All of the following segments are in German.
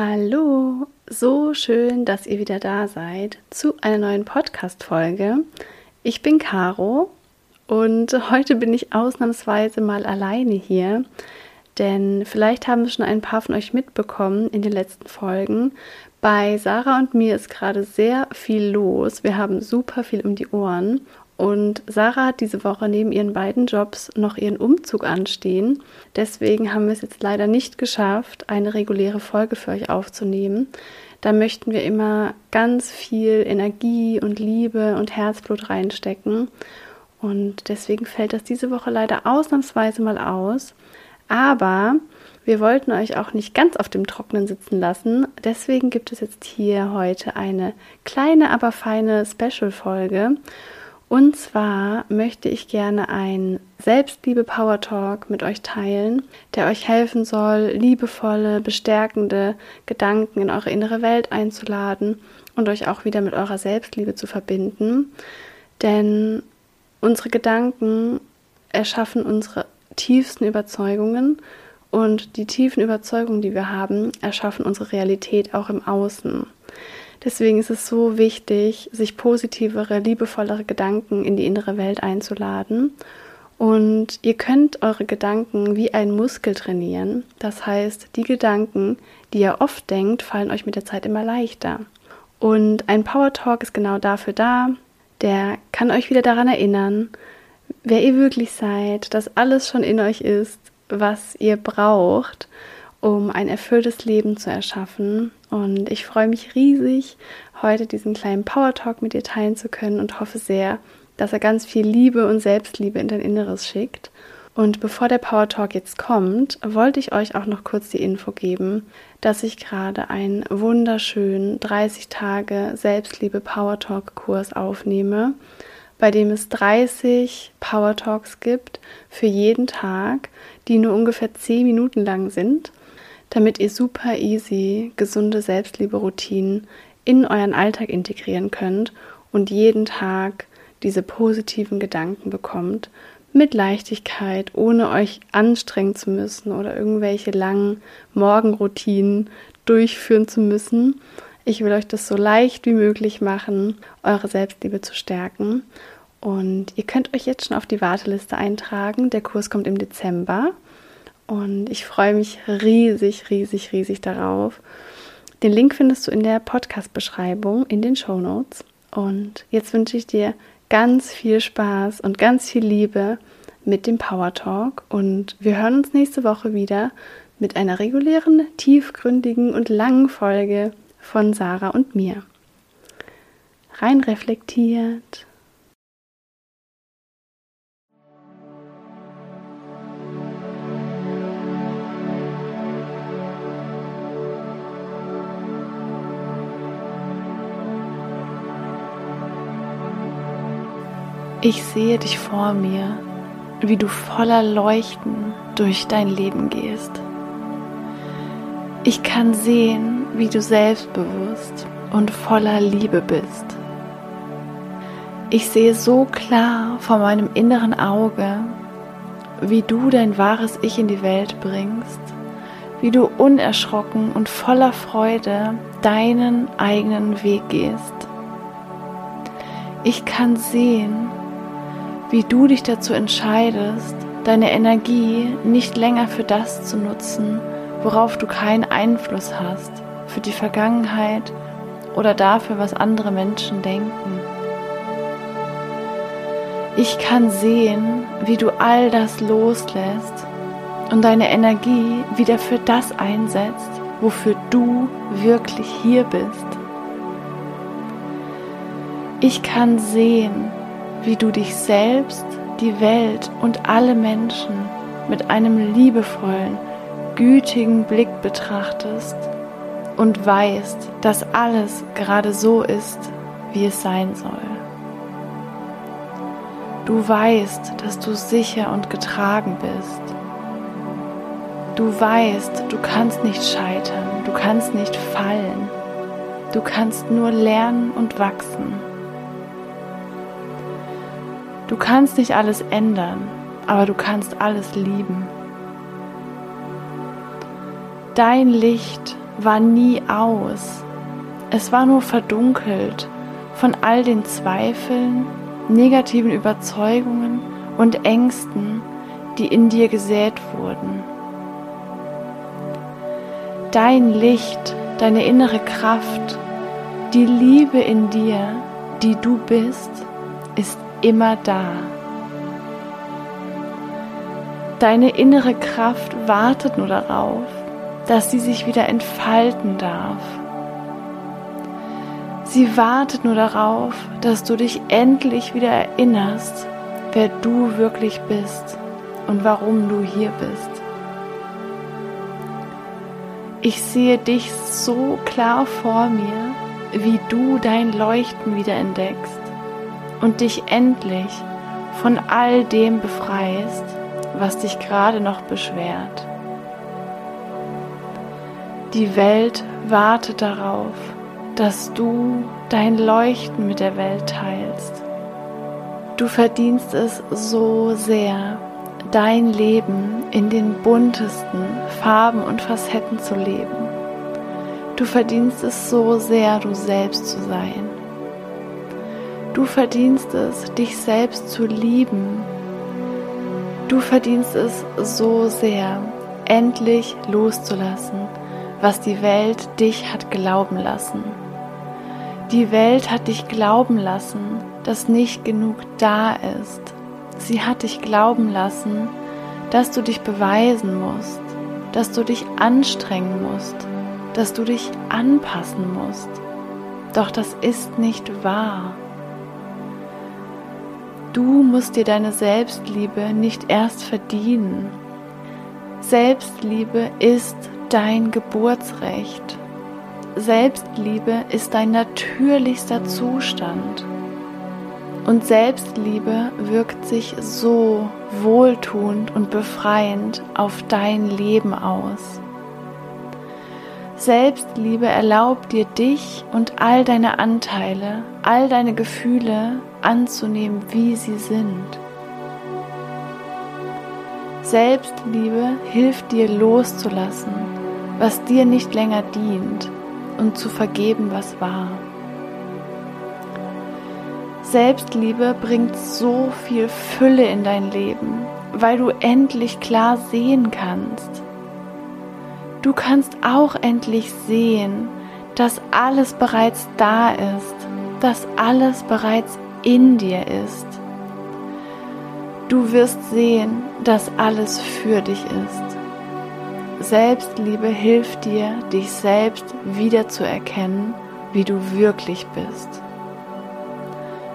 Hallo, so schön, dass ihr wieder da seid zu einer neuen Podcast-Folge. Ich bin Caro und heute bin ich ausnahmsweise mal alleine hier, denn vielleicht haben es schon ein paar von euch mitbekommen in den letzten Folgen. Bei Sarah und mir ist gerade sehr viel los. Wir haben super viel um die Ohren und Sarah hat diese Woche neben ihren beiden Jobs noch ihren Umzug anstehen. Deswegen haben wir es jetzt leider nicht geschafft, eine reguläre Folge für euch aufzunehmen. Da möchten wir immer ganz viel Energie und Liebe und Herzblut reinstecken. Und deswegen fällt das diese Woche leider ausnahmsweise mal aus. Aber wir wollten euch auch nicht ganz auf dem Trocknen sitzen lassen. Deswegen gibt es jetzt hier heute eine kleine, aber feine Special-Folge. Und zwar möchte ich gerne einen Selbstliebe Power Talk mit euch teilen, der euch helfen soll, liebevolle, bestärkende Gedanken in eure innere Welt einzuladen und euch auch wieder mit eurer Selbstliebe zu verbinden. Denn unsere Gedanken erschaffen unsere tiefsten Überzeugungen und die tiefen Überzeugungen, die wir haben, erschaffen unsere Realität auch im Außen. Deswegen ist es so wichtig, sich positivere, liebevollere Gedanken in die innere Welt einzuladen. Und ihr könnt eure Gedanken wie ein Muskel trainieren. Das heißt, die Gedanken, die ihr oft denkt, fallen euch mit der Zeit immer leichter. Und ein Power Talk ist genau dafür da. Der kann euch wieder daran erinnern, wer ihr wirklich seid, dass alles schon in euch ist, was ihr braucht um ein erfülltes Leben zu erschaffen. Und ich freue mich riesig, heute diesen kleinen Power Talk mit dir teilen zu können und hoffe sehr, dass er ganz viel Liebe und Selbstliebe in dein Inneres schickt. Und bevor der Power Talk jetzt kommt, wollte ich euch auch noch kurz die Info geben, dass ich gerade einen wunderschönen 30 Tage Selbstliebe Power Talk Kurs aufnehme, bei dem es 30 Power Talks gibt für jeden Tag, die nur ungefähr 10 Minuten lang sind damit ihr super easy gesunde Selbstliebe-Routinen in euren Alltag integrieren könnt und jeden Tag diese positiven Gedanken bekommt, mit Leichtigkeit, ohne euch anstrengen zu müssen oder irgendwelche langen Morgenroutinen durchführen zu müssen. Ich will euch das so leicht wie möglich machen, eure Selbstliebe zu stärken. Und ihr könnt euch jetzt schon auf die Warteliste eintragen. Der Kurs kommt im Dezember. Und ich freue mich riesig, riesig, riesig darauf. Den Link findest du in der Podcast-Beschreibung, in den Show Notes. Und jetzt wünsche ich dir ganz viel Spaß und ganz viel Liebe mit dem Power Talk. Und wir hören uns nächste Woche wieder mit einer regulären, tiefgründigen und langen Folge von Sarah und mir. Rein reflektiert. Ich sehe dich vor mir, wie du voller Leuchten durch dein Leben gehst. Ich kann sehen, wie du selbstbewusst und voller Liebe bist. Ich sehe so klar vor meinem inneren Auge, wie du dein wahres Ich in die Welt bringst, wie du unerschrocken und voller Freude deinen eigenen Weg gehst. Ich kann sehen, wie du dich dazu entscheidest, deine Energie nicht länger für das zu nutzen, worauf du keinen Einfluss hast, für die Vergangenheit oder dafür, was andere Menschen denken. Ich kann sehen, wie du all das loslässt und deine Energie wieder für das einsetzt, wofür du wirklich hier bist. Ich kann sehen, wie du dich selbst, die Welt und alle Menschen mit einem liebevollen, gütigen Blick betrachtest und weißt, dass alles gerade so ist, wie es sein soll. Du weißt, dass du sicher und getragen bist. Du weißt, du kannst nicht scheitern, du kannst nicht fallen, du kannst nur lernen und wachsen. Du kannst nicht alles ändern, aber du kannst alles lieben. Dein Licht war nie aus. Es war nur verdunkelt von all den Zweifeln, negativen Überzeugungen und Ängsten, die in dir gesät wurden. Dein Licht, deine innere Kraft, die Liebe in dir, die du bist, ist immer da. Deine innere Kraft wartet nur darauf, dass sie sich wieder entfalten darf. Sie wartet nur darauf, dass du dich endlich wieder erinnerst, wer du wirklich bist und warum du hier bist. Ich sehe dich so klar vor mir, wie du dein Leuchten wieder entdeckst und dich endlich von all dem befreist, was dich gerade noch beschwert. Die Welt wartet darauf, dass du dein Leuchten mit der Welt teilst. Du verdienst es so sehr, dein Leben in den buntesten Farben und Facetten zu leben. Du verdienst es so sehr, du selbst zu sein. Du verdienst es, dich selbst zu lieben Du verdienst es so sehr, endlich loszulassen, was die Welt dich hat glauben lassen. Die Welt hat dich glauben lassen, dass nicht genug da ist. Sie hat dich glauben lassen, dass du dich beweisen musst, dass du dich anstrengen musst, dass du dich anpassen musst. Doch das ist nicht wahr. Du musst dir deine Selbstliebe nicht erst verdienen. Selbstliebe ist dein Geburtsrecht. Selbstliebe ist dein natürlichster Zustand. Und Selbstliebe wirkt sich so wohltuend und befreiend auf dein Leben aus. Selbstliebe erlaubt dir dich und all deine Anteile, all deine Gefühle anzunehmen, wie sie sind. Selbstliebe hilft dir loszulassen, was dir nicht länger dient und zu vergeben, was war. Selbstliebe bringt so viel Fülle in dein Leben, weil du endlich klar sehen kannst, Du kannst auch endlich sehen, dass alles bereits da ist, dass alles bereits in dir ist. Du wirst sehen, dass alles für dich ist. Selbstliebe hilft dir, dich selbst wiederzuerkennen, wie du wirklich bist.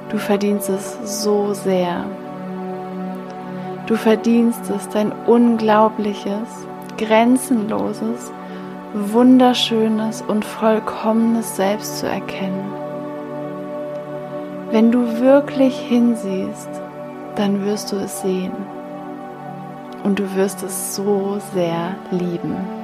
Du verdienst es so sehr. Du verdienst es, dein unglaubliches, grenzenloses, wunderschönes und vollkommenes Selbst zu erkennen. Wenn du wirklich hinsiehst, dann wirst du es sehen und du wirst es so sehr lieben.